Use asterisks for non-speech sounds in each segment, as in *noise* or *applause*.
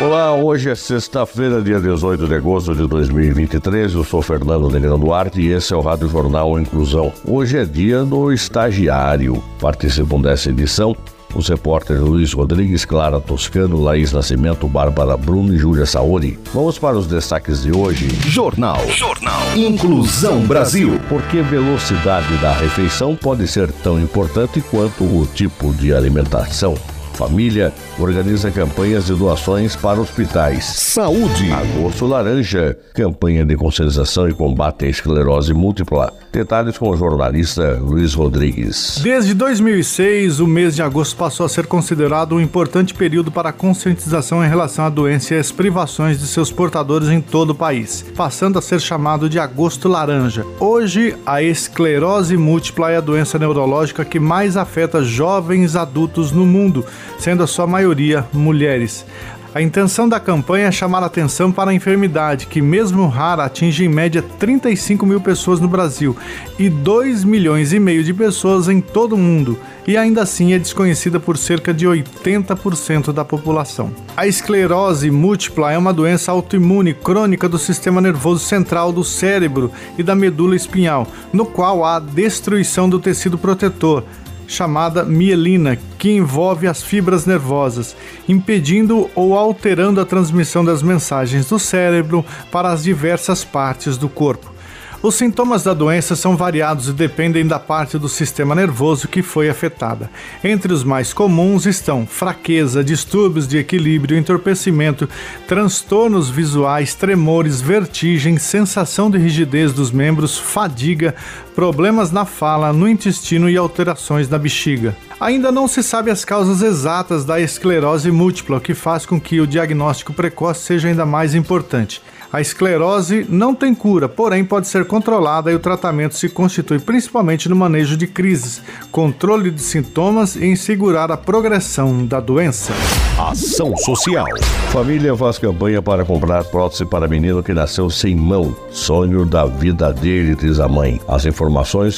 Olá, hoje é sexta-feira, dia 18 de agosto de 2023. Eu sou Fernando Negrão Duarte e esse é o Rádio Jornal Inclusão. Hoje é dia do estagiário. Participam dessa edição os repórteres Luiz Rodrigues, Clara Toscano, Laís Nascimento, Bárbara Bruno e Júlia Saori. Vamos para os destaques de hoje. Jornal. Jornal. Inclusão Brasil. Por que velocidade da refeição pode ser tão importante quanto o tipo de alimentação? Família organiza campanhas de doações para hospitais. Saúde. Agosto Laranja, campanha de conscientização e combate à esclerose múltipla. Detalhes com o jornalista Luiz Rodrigues. Desde 2006, o mês de agosto passou a ser considerado um importante período para a conscientização em relação à doença e às privações de seus portadores em todo o país, passando a ser chamado de Agosto Laranja. Hoje, a esclerose múltipla é a doença neurológica que mais afeta jovens adultos no mundo, sendo a sua maioria mulheres. A intenção da campanha é chamar atenção para a enfermidade, que, mesmo rara, atinge em média 35 mil pessoas no Brasil e 2 milhões e meio de pessoas em todo o mundo, e ainda assim é desconhecida por cerca de 80% da população. A esclerose múltipla é uma doença autoimune crônica do sistema nervoso central do cérebro e da medula espinhal, no qual há destruição do tecido protetor, chamada mielina, que envolve as fibras nervosas, impedindo ou alterando a transmissão das mensagens do cérebro para as diversas partes do corpo. Os sintomas da doença são variados e dependem da parte do sistema nervoso que foi afetada. Entre os mais comuns estão fraqueza, distúrbios de equilíbrio, entorpecimento, transtornos visuais, tremores, vertigem, sensação de rigidez dos membros, fadiga, problemas na fala, no intestino e alterações na bexiga. Ainda não se sabe as causas exatas da esclerose múltipla, o que faz com que o diagnóstico precoce seja ainda mais importante. A esclerose não tem cura, porém pode ser controlada e o tratamento se constitui principalmente no manejo de crises, controle de sintomas e em segurar a progressão da doença. Ação Social. Família faz campanha para comprar prótese para menino que nasceu sem mão. Sonho da vida dele, diz a mãe. As informações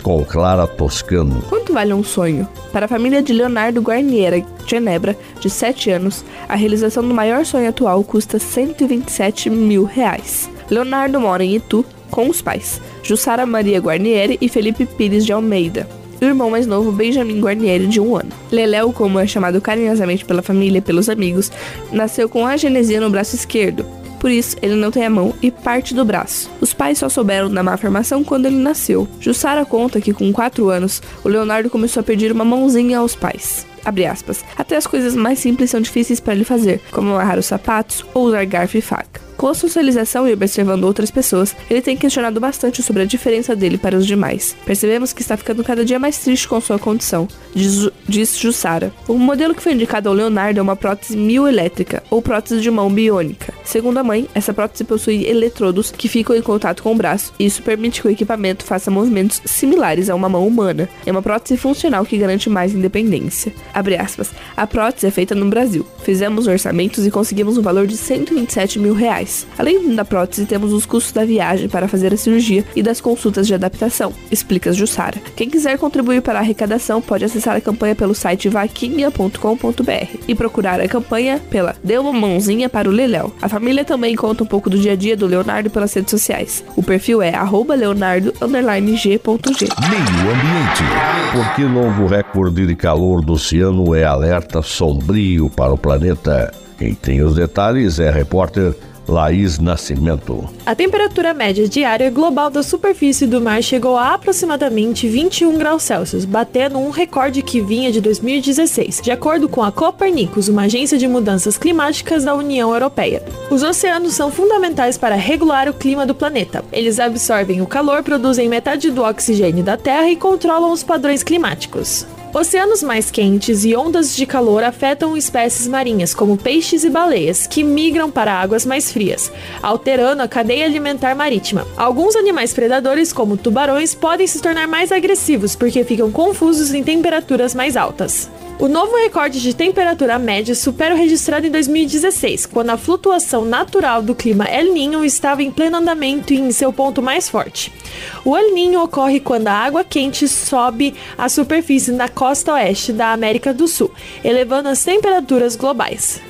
com Clara Toscano. Quanto vale um sonho? Para a família de Leonardo Guarniera, Genebra, de 7 anos, a realização do maior sonho atual custa 127 mil reais. Leonardo mora em Itu com os pais, Jussara Maria Guarnieri e Felipe Pires de Almeida. E o irmão mais novo, Benjamin Guarnieri, de um ano. Leléo, como é chamado carinhosamente pela família e pelos amigos, nasceu com agenesia no braço esquerdo, por isso ele não tem a mão e parte do braço. Os pais só souberam da má formação quando ele nasceu. Jussara conta que com 4 anos, o Leonardo começou a pedir uma mãozinha aos pais. Até as coisas mais simples são difíceis para ele fazer, como amarrar os sapatos ou usar garfo e faca. Com a socialização e observando outras pessoas, ele tem questionado bastante sobre a diferença dele para os demais. Percebemos que está ficando cada dia mais triste com sua condição, diz, diz Jussara. O modelo que foi indicado ao Leonardo é uma prótese mioelétrica, ou prótese de mão biônica. Segundo a mãe, essa prótese possui eletrodos que ficam em contato com o braço, e isso permite que o equipamento faça movimentos similares a uma mão humana. É uma prótese funcional que garante mais independência. A prótese é feita no Brasil. Fizemos orçamentos e conseguimos um valor de 127 mil reais. Além da prótese, temos os custos da viagem para fazer a cirurgia e das consultas de adaptação, explica Jussara. Quem quiser contribuir para a arrecadação pode acessar a campanha pelo site vaquinha.com.br e procurar a campanha pela Deu uma mãozinha para o Leléu. A família também conta um pouco do dia a dia do Leonardo pelas redes sociais. O perfil é leonardo_g.g. Meio Ambiente. Porque novo recorde de calor do oceano é alerta sombrio para o planeta. Quem tem os detalhes é repórter Laís Nascimento. A temperatura média diária global da superfície do mar chegou a aproximadamente 21 graus Celsius, batendo um recorde que vinha de 2016, de acordo com a Copernicus, uma agência de mudanças climáticas da União Europeia. Os oceanos são fundamentais para regular o clima do planeta. Eles absorvem o calor, produzem metade do oxigênio da Terra e controlam os padrões climáticos. Oceanos mais quentes e ondas de calor afetam espécies marinhas, como peixes e baleias, que migram para águas mais frias, alterando a cadeia alimentar marítima. Alguns animais predadores, como tubarões, podem se tornar mais agressivos porque ficam confusos em temperaturas mais altas. O novo recorde de temperatura média supera o registrado em 2016, quando a flutuação natural do clima El Niño estava em pleno andamento e em seu ponto mais forte. O El Niño ocorre quando a água quente sobe à superfície na costa oeste da América do Sul, elevando as temperaturas globais.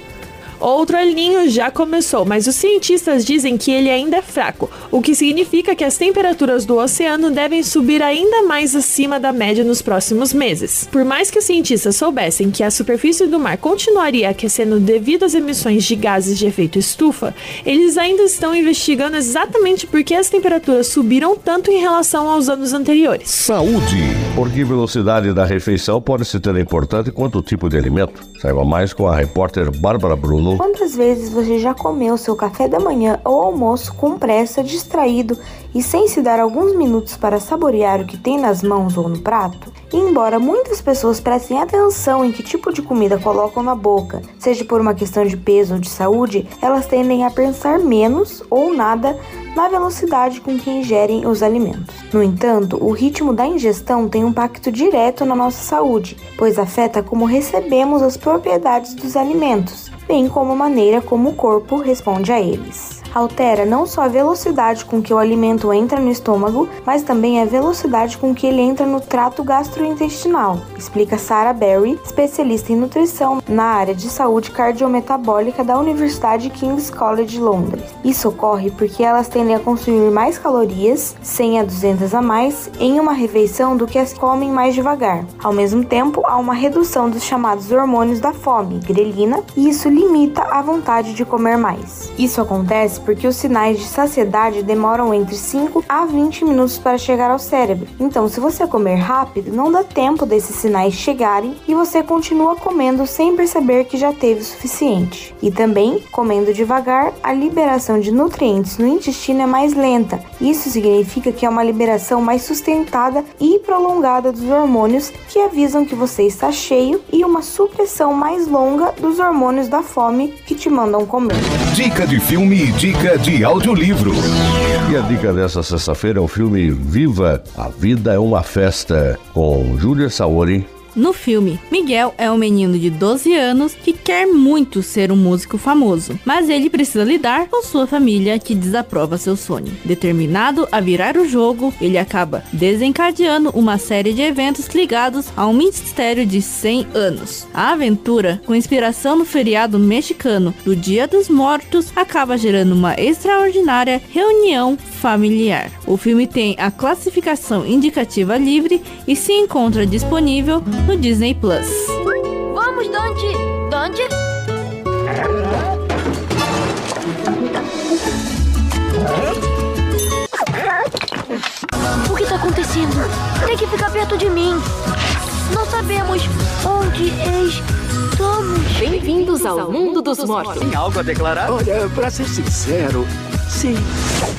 Outro El Ninho já começou, mas os cientistas dizem que ele ainda é fraco, o que significa que as temperaturas do oceano devem subir ainda mais acima da média nos próximos meses. Por mais que os cientistas soubessem que a superfície do mar continuaria aquecendo devido às emissões de gases de efeito estufa, eles ainda estão investigando exatamente por que as temperaturas subiram tanto em relação aos anos anteriores. Saúde! Por que velocidade da refeição pode ser tão importante quanto o tipo de alimento? Saiba mais com a repórter Bárbara Bruno Quantas vezes você já comeu seu café da manhã ou almoço com pressa, distraído e sem se dar alguns minutos para saborear o que tem nas mãos ou no prato? Embora muitas pessoas prestem atenção em que tipo de comida colocam na boca, seja por uma questão de peso ou de saúde, elas tendem a pensar menos ou nada na velocidade com que ingerem os alimentos. No entanto, o ritmo da ingestão tem um impacto direto na nossa saúde, pois afeta como recebemos as propriedades dos alimentos, bem como a maneira como o corpo responde a eles altera não só a velocidade com que o alimento entra no estômago, mas também a velocidade com que ele entra no trato gastrointestinal, explica Sarah Berry, especialista em nutrição na área de saúde cardiometabólica da Universidade King's College Londres. Isso ocorre porque elas tendem a consumir mais calorias, 100 a 200 a mais, em uma refeição do que as comem mais devagar. Ao mesmo tempo, há uma redução dos chamados hormônios da fome, grelina, e isso limita a vontade de comer mais. Isso acontece porque os sinais de saciedade demoram entre 5 a 20 minutos para chegar ao cérebro. Então, se você comer rápido, não dá tempo desses sinais chegarem e você continua comendo sem perceber que já teve o suficiente. E também, comendo devagar, a liberação de nutrientes no intestino é mais lenta. Isso significa que é uma liberação mais sustentada e prolongada dos hormônios que avisam que você está cheio e uma supressão mais longa dos hormônios da fome que te mandam comer. Dica de filme e dica dica de audiolivro. E a dica dessa sexta-feira é o filme Viva, a Vida é uma Festa, com Júlia Saori no filme, Miguel é um menino de 12 anos que quer muito ser um músico famoso, mas ele precisa lidar com sua família que desaprova seu sonho. Determinado a virar o jogo, ele acaba desencadeando uma série de eventos ligados a um mistério de 100 anos. A aventura, com inspiração no feriado mexicano do Dia dos Mortos, acaba gerando uma extraordinária reunião familiar. O filme tem a classificação indicativa livre e se encontra disponível no Disney Plus. Vamos, Dante! Dante? O que está acontecendo? Tem que ficar perto de mim. Não sabemos onde estamos. Bem-vindos ao mundo dos mortos. Tem algo a declarar? Olha, pra ser sincero, sim.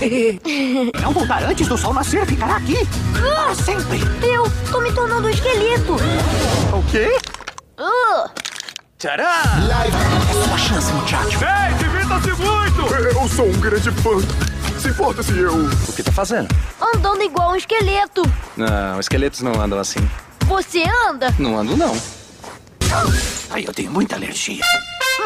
*laughs* Não voltar antes do sol nascer, ficará aqui. Para sempre. Eu tô me tornando um esqueleto. O quê? Uh. Tcharam! É sua chance, muchacho. Ei, divirta-se muito! Eu sou um grande fã. Se importa se eu... O que tá fazendo? Andando igual um esqueleto. Não, esqueletos não andam assim. Você anda? Não ando, não. Ai, eu tenho muita alergia.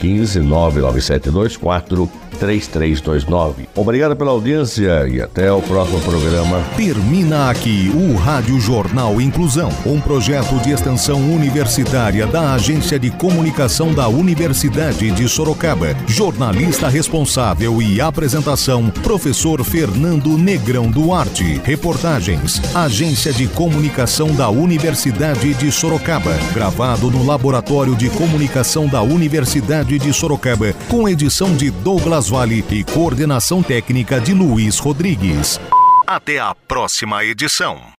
15 99724 3329. Obrigado pela audiência e até o próximo programa. Ter Termina aqui o Rádio Jornal Inclusão, um projeto de extensão universitária da Agência de Comunicação da Universidade de Sorocaba. Jornalista responsável e apresentação, professor Fernando Negrão Duarte. Reportagens, Agência de Comunicação da Universidade de Sorocaba. Gravado no Laboratório de Comunicação da Universidade de Sorocaba, com edição de Douglas Vale e coordenação técnica de Luiz Rodrigues. Até a próxima edição.